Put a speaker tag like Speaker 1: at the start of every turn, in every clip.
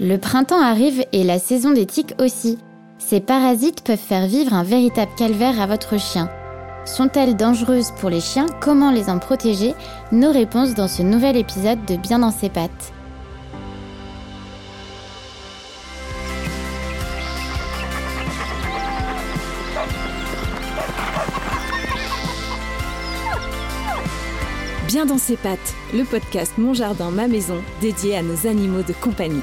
Speaker 1: Le printemps arrive et la saison des tiques aussi. Ces parasites peuvent faire vivre un véritable calvaire à votre chien. Sont-elles dangereuses pour les chiens? Comment les en protéger? Nos réponses dans ce nouvel épisode de Bien dans ses pattes.
Speaker 2: Bien dans ses pattes, le podcast Mon Jardin, ma maison, dédié à nos animaux de compagnie.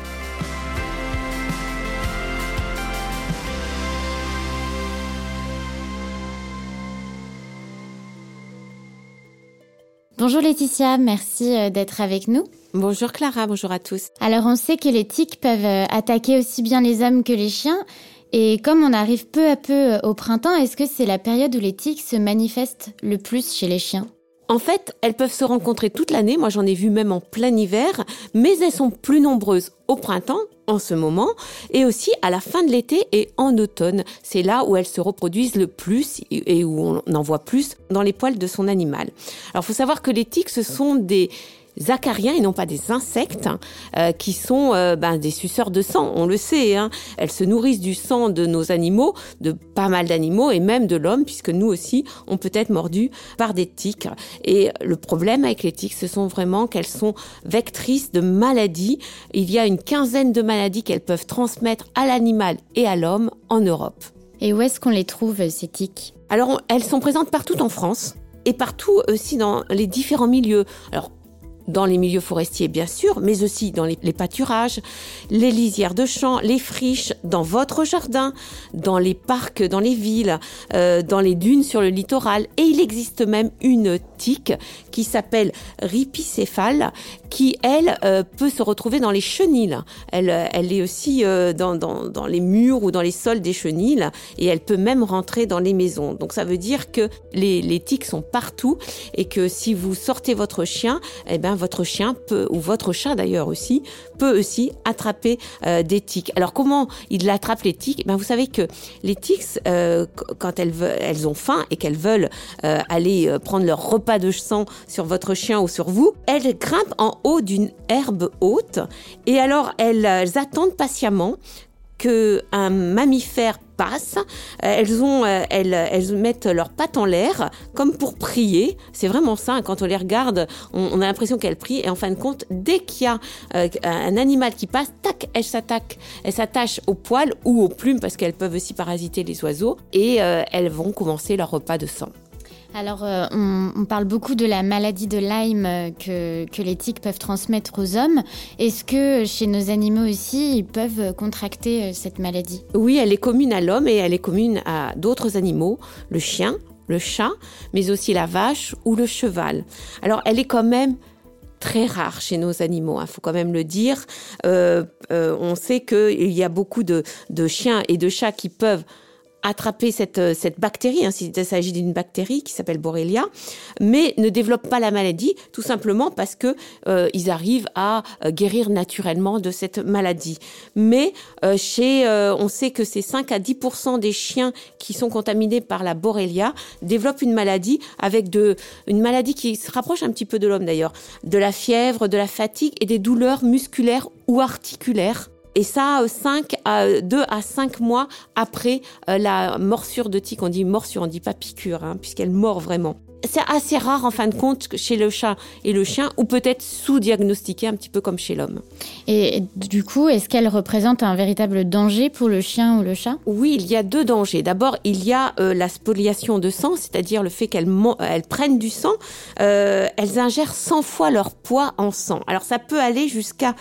Speaker 1: Bonjour Laetitia, merci euh, d'être avec nous.
Speaker 3: Bonjour Clara, bonjour à tous.
Speaker 1: Alors on sait que les tiques peuvent euh, attaquer aussi bien les hommes que les chiens. Et comme on arrive peu à peu euh, au printemps, est-ce que c'est la période où les tiques se manifestent le plus chez les chiens?
Speaker 3: En fait, elles peuvent se rencontrer toute l'année. Moi, j'en ai vu même en plein hiver, mais elles sont plus nombreuses au printemps, en ce moment, et aussi à la fin de l'été et en automne. C'est là où elles se reproduisent le plus et où on en voit plus dans les poils de son animal. Alors, il faut savoir que les tiques, ce sont des acariens et non pas des insectes euh, qui sont euh, ben, des suceurs de sang, on le sait. Hein. Elles se nourrissent du sang de nos animaux, de pas mal d'animaux et même de l'homme, puisque nous aussi, on peut être mordus par des tiques. Et le problème avec les tiques, ce sont vraiment qu'elles sont vectrices de maladies. Il y a une quinzaine de maladies qu'elles peuvent transmettre à l'animal et à l'homme en Europe.
Speaker 1: Et où est-ce qu'on les trouve, ces tiques?
Speaker 3: Alors, elles sont présentes partout en France et partout aussi dans les différents milieux. Alors, dans les milieux forestiers bien sûr, mais aussi dans les, pâturages, les lisières de champs, les friches, dans votre jardin, dans les parcs, dans les villes, euh, dans les dunes sur le littoral. Et il existe même une tique qui s'appelle ripicéphale, qui elle euh, peut se retrouver dans les chenilles. Elle, elle est aussi euh, dans, dans, dans les murs ou dans les sols des chenilles et elle peut même rentrer dans les maisons. Donc ça veut dire que les, les tiques sont partout et que si vous sortez votre chien, eh ben votre chien peut, ou votre chat d'ailleurs aussi, peut aussi attraper euh, des tiques. Alors comment il attrape les tiques? Ben, Vous savez que les tiques, euh, quand elles, elles ont faim et qu'elles veulent euh, aller prendre leur repas de sang sur votre chien ou sur vous, elles grimpent en d'une herbe haute et alors elles attendent patiemment qu'un mammifère passe. Euh, elles, ont, euh, elles, elles mettent leurs pattes en l'air comme pour prier. C'est vraiment ça. Hein. Quand on les regarde, on, a l'impression qu'elles prient. Et en fin de compte, dès qu'il y a euh, un animal qui passe, tac, elles s'attaquent. Elles s'attachent aux poils ou aux plumes parce qu'elles peuvent aussi parasiter les oiseaux. Et elles vont commencer leur repas de sang.
Speaker 1: Alors, euh, on, parle beaucoup de la maladie de Lyme euh, que, les tiques peuvent transmettre aux hommes. Est-ce que chez nos animaux aussi, ils peuvent contracter euh, cette maladie?
Speaker 3: Oui, elle est commune à l'homme et elle est commune à d'autres animaux, le chien, le chat, mais aussi la vache ou le cheval. Alors, elle est quand même très rare chez nos animaux, il hein, faut quand même le dire. on sait qu'il y a beaucoup de chiens et de chats qui peuvent attraper cette, euh, cette bactérie, hein, s'il s'agit d'une bactérie qui s'appelle Borrelia, mais ne développent pas la maladie, tout simplement parce que euh, ils arrivent à euh, guérir naturellement de cette maladie. Mais chez, on sait que c'est 5 à 10% des chiens qui sont contaminés par la Borrelia développent une maladie avec de, une maladie qui se rapproche un petit peu de l'homme d'ailleurs, de la fièvre, de la fatigue et des douleurs musculaires ou articulaires et ça, 5 à 2 à 5 mois après euh, la morsure de tique. On dit morsure, on dit pas piqûre, hein, puisqu'elle mord vraiment. C'est assez rare en fin de compte chez le chat et le chien, ou peut-être sous-diagnostiqué un petit peu comme chez l'homme.
Speaker 1: Et du coup, est-ce qu'elle représente un véritable danger pour le chien ou le chat?
Speaker 3: Oui, il y a deux dangers. D'abord, il y a euh, la spoliation de sang, c'est-à-dire le fait qu'elles elles prennent du sang. Euh, elles ingèrent 100 fois leur poids en sang. Alors ça peut aller jusqu'à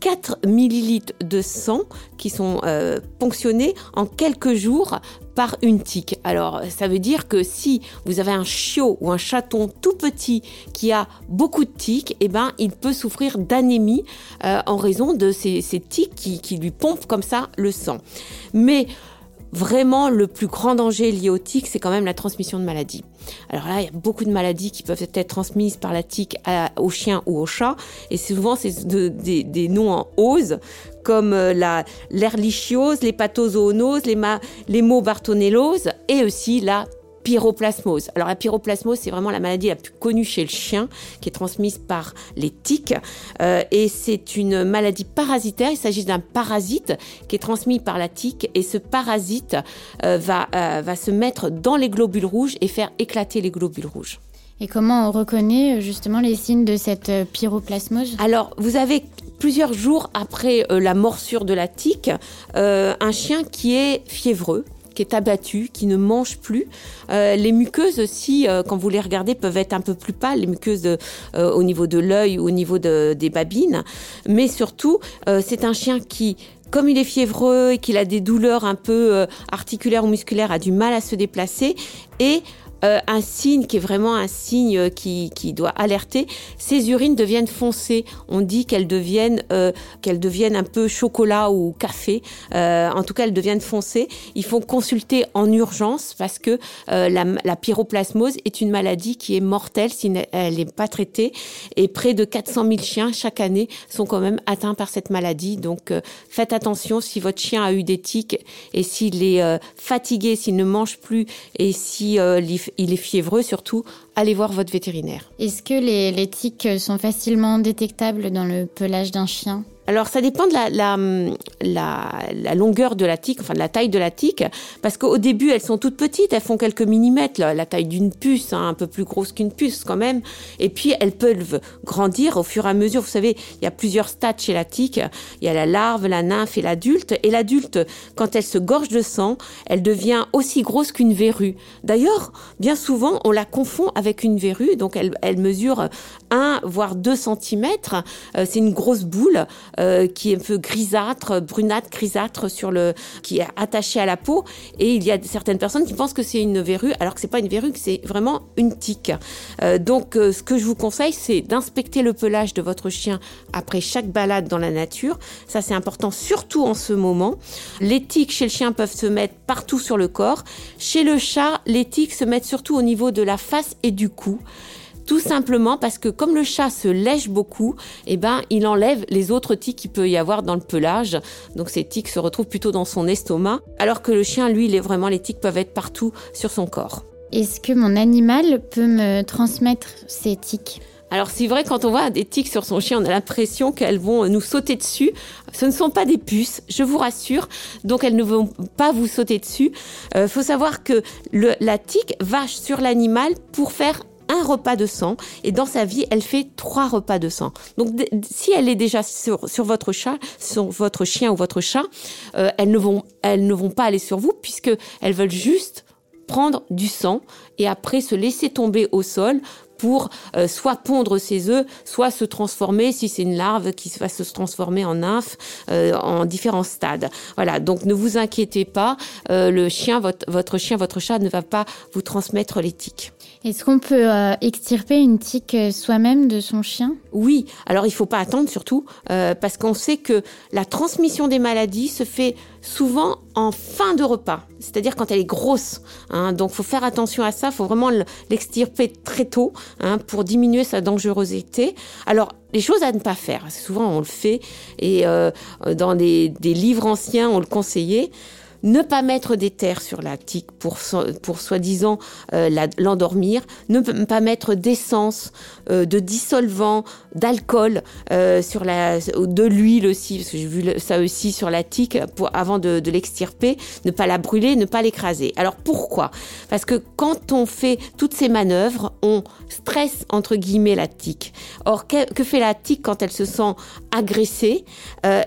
Speaker 3: 4 millilitres de sang qui sont euh, ponctionnés en quelques jours par une tique. Alors, ça veut dire que si vous avez un chiot ou un chaton tout petit qui a beaucoup de tiques, eh ben, il peut souffrir d'anémie euh, en raison de ces, ces tiques qui, qui, lui pompent comme ça le sang. Mais vraiment, le plus grand danger lié aux tiques, c'est quand même la transmission de maladies. Alors là, il y a beaucoup de maladies qui peuvent être transmises par la tique au chien ou au chat, et souvent c'est des, noms en ose, comme euh, la l'erlichiose, l'hépatozoonose, les, les mots bartonellose, et aussi la pyroplasmose. Alors la pyroplasmose, c'est vraiment la maladie la plus connue chez le chien, qui est transmise par les tiques. Euh, et c'est une maladie parasitaire. Il s'agit d'un parasite qui est transmis par la tique. Et ce parasite euh, va, euh, va se mettre dans les globules rouges et faire éclater les globules rouges.
Speaker 1: Et comment on reconnaît justement les signes de cette pyroplasmose?
Speaker 3: Alors, vous avez plusieurs jours après la morsure de la tique, un chien qui est fiévreux, qui est abattu, qui ne mange plus. Euh, les muqueuses aussi, euh, quand vous les regardez, peuvent être un peu plus pâles, les muqueuses euh, au niveau de l'œil au niveau de, des babines. Mais surtout, c'est un chien qui comme il est fiévreux et qu'il a des douleurs un peu articulaires ou musculaires, a du mal à se déplacer et euh, un signe qui est vraiment un signe qui, qui, doit alerter, ces urines deviennent foncées. On dit qu'elles deviennent, euh, qu'elles deviennent un peu chocolat ou café. Euh, en tout cas, elles deviennent foncées. Il faut consulter en urgence parce que la, la, pyroplasmose est une maladie qui est mortelle si elle n'est pas traitée. Et près de 400 000 chiens chaque année sont quand même atteints par cette maladie. Donc, faites attention si votre chien a eu des tiques et s'il est fatigué, s'il ne mange plus et si il est fiévreux surtout, allez voir votre vétérinaire.
Speaker 1: Est-ce que les, les tiques sont facilement détectables dans le pelage d'un chien?
Speaker 3: Alors ça dépend de la, longueur de la tique, enfin de la taille de la tique, parce qu'au début elles sont toutes petites, elles font quelques millimètres, la, taille d'une puce, hein, un peu plus grosse qu'une puce quand même, et puis elles peuvent grandir au fur et à mesure. Vous savez, il y a plusieurs stades chez la tique, il y a la larve, la nymphe et l'adulte, et l'adulte, quand elle se gorge de sang, elle devient aussi grosse qu'une verrue. D'ailleurs, bien souvent on la confond avec une verrue, donc elle, elle mesure 1 voire 2 cm, euh, c'est une grosse boule. Euh, qui est un peu grisâtre, brunâtre, grisâtre sur le, qui est attaché à la peau. Et il y a certaines personnes qui pensent que c'est une verrue, alors que c'est pas une verrue, c'est vraiment une tique. Euh, donc, euh, ce que je vous conseille, c'est d'inspecter le pelage de votre chien après chaque balade dans la nature. Ça, c'est important, surtout en ce moment. Les tiques chez le chien peuvent se mettre partout sur le corps. Chez le chat, les tiques se mettent surtout au niveau de la face et du cou. Tout simplement parce que comme le chat se lèche beaucoup, eh ben, il enlève les autres tiques qu'il peut y avoir dans le pelage. Donc ces tiques se retrouvent plutôt dans son estomac. Alors que le chien, lui, il est vraiment, les tiques peuvent être partout sur son corps.
Speaker 1: Est-ce que mon animal peut me transmettre ces tiques?
Speaker 3: Alors c'est vrai, quand on voit des tiques sur son chien, on a l'impression qu'elles vont nous sauter dessus. Ce ne sont pas des puces, je vous rassure, donc elles ne vont pas vous sauter dessus. Il euh, faut savoir que le, la tique va sur l'animal pour faire un repas de sang et dans sa vie, elle fait trois repas de sang. Donc si elle est déjà sur, sur votre chat, sur votre chien ou votre chat, euh, elles ne vont elles ne vont pas aller sur vous puisque elles veulent juste prendre du sang et après se laisser tomber au sol pour euh, soit pondre ses œufs, soit se transformer, si c'est une larve, qui va se transformer en nymphe euh, en différents stades. Voilà, donc ne vous inquiétez pas, euh, le chien, votre, votre chien, votre chat ne va pas vous transmettre les tiques.
Speaker 1: Est-ce qu'on peut extirper une tique soi-même de son chien?
Speaker 3: Oui, alors il ne faut pas attendre surtout, parce qu'on sait que la transmission des maladies se fait souvent en fin de repas, c'est-à-dire quand elle est grosse. Hein, donc faut faire attention à ça, faut vraiment l'extirper très tôt hein, pour diminuer sa dangerosité. Alors les choses à ne pas faire, souvent on le fait, et dans des, des livres anciens on le conseillait ne pas mettre des terres sur la tique pour, pour soi-disant euh, l'endormir, ne pas mettre d'essence, euh, de dissolvant, d'alcool euh, sur la, de l'huile aussi, parce que j'ai vu ça aussi sur la tique avant de, l'extirper, ne pas la brûler, ne pas l'écraser. Alors pourquoi? Parce que quand on fait toutes ces manœuvres, on stresse entre guillemets la tique. Or que, que fait la tique quand elle se sent agressée?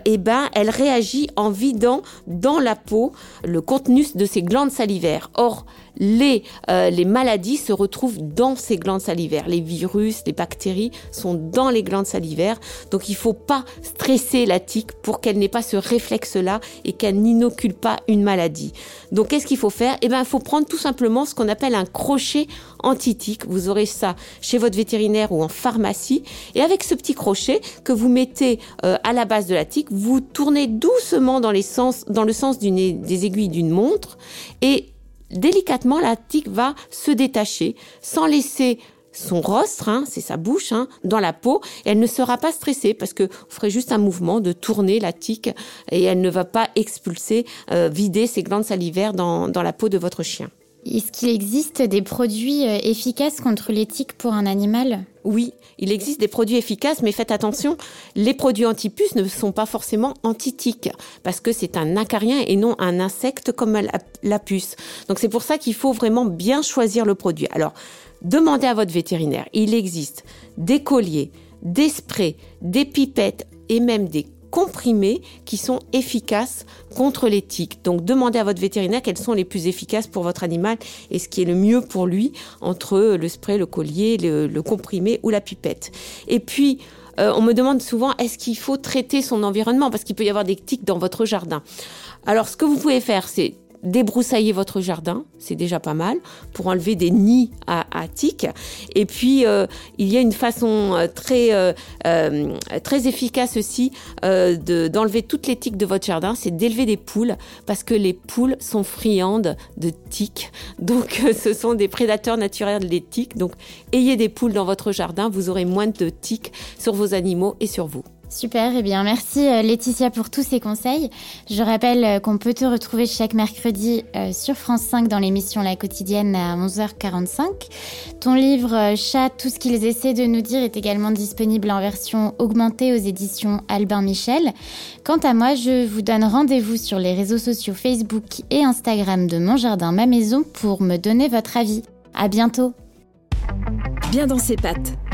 Speaker 3: Eh ben, elle réagit en vidant dans la peau le contenu de ces glandes salivaires. Or, les, euh, les maladies se retrouvent dans ces glandes salivaires. Les virus, les bactéries sont dans les glandes salivaires. Donc, il ne faut pas stresser la tique pour qu'elle n'ait pas ce réflexe-là et qu'elle n'inocule pas une maladie. Donc, qu'est-ce qu'il faut faire? Eh bien, il faut prendre tout simplement ce qu'on appelle un crochet anti-tique. Vous aurez ça chez votre vétérinaire ou en pharmacie. Et avec ce petit crochet que vous mettez euh, à la base de la tique, vous tournez doucement dans, les sens, dans le sens des aiguilles d'une montre et délicatement, la tique va se détacher sans laisser son rostre, hein, c'est sa bouche, hein, dans la peau, elle ne sera pas stressée parce que vous ferez juste un mouvement de tourner la tique et elle ne va pas expulser, euh, vider ses glandes salivaires dans, dans la peau de votre chien.
Speaker 1: Est-ce qu'il existe des produits euh, efficaces contre les tiques pour un animal?
Speaker 3: Oui, il existe des produits efficaces, mais faites attention, les produits anti-puces ne sont pas forcément anti-tiques, parce que c'est un acarien et non un insecte comme la, puce. Donc c'est pour ça qu'il faut vraiment bien choisir le produit. Alors, demandez à votre vétérinaire. Il existe des colliers, des sprays, des pipettes et même des comprimés qui sont efficaces contre les tiques. Donc demandez à votre vétérinaire quels sont les plus efficaces pour votre animal et ce qui est le mieux pour lui entre le spray, le collier, le, comprimé ou la pipette. Et puis, euh, on me demande souvent est-ce qu'il faut traiter son environnement? Parce qu'il peut y avoir des tiques dans votre jardin. Alors ce que vous pouvez faire, c'est débroussailler votre jardin, c'est déjà pas mal, pour enlever des nids à, tiques. Et puis, euh, il y a une façon euh, très, euh, très efficace aussi d'enlever toutes les tiques de votre jardin, c'est d'élever des poules, parce que les poules sont friandes de tiques. Donc, ce sont des prédateurs naturels des tiques. Donc, ayez des poules dans votre jardin, vous aurez moins de tiques sur vos animaux et sur vous.
Speaker 1: Super, eh bien merci euh, Laetitia pour tous ces conseils. Je rappelle euh, qu'on peut te retrouver chaque mercredi euh, sur France 5 dans l'émission La quotidienne à 11h45. Ton livre Chat, tout ce qu'ils essaient de nous dire est également disponible en version augmentée aux éditions Albin Michel. Quant à moi, je vous donne rendez-vous sur les réseaux sociaux Facebook et Instagram de Mon Jardin Ma Maison pour me donner votre avis. À bientôt.
Speaker 2: Bien dans ses pattes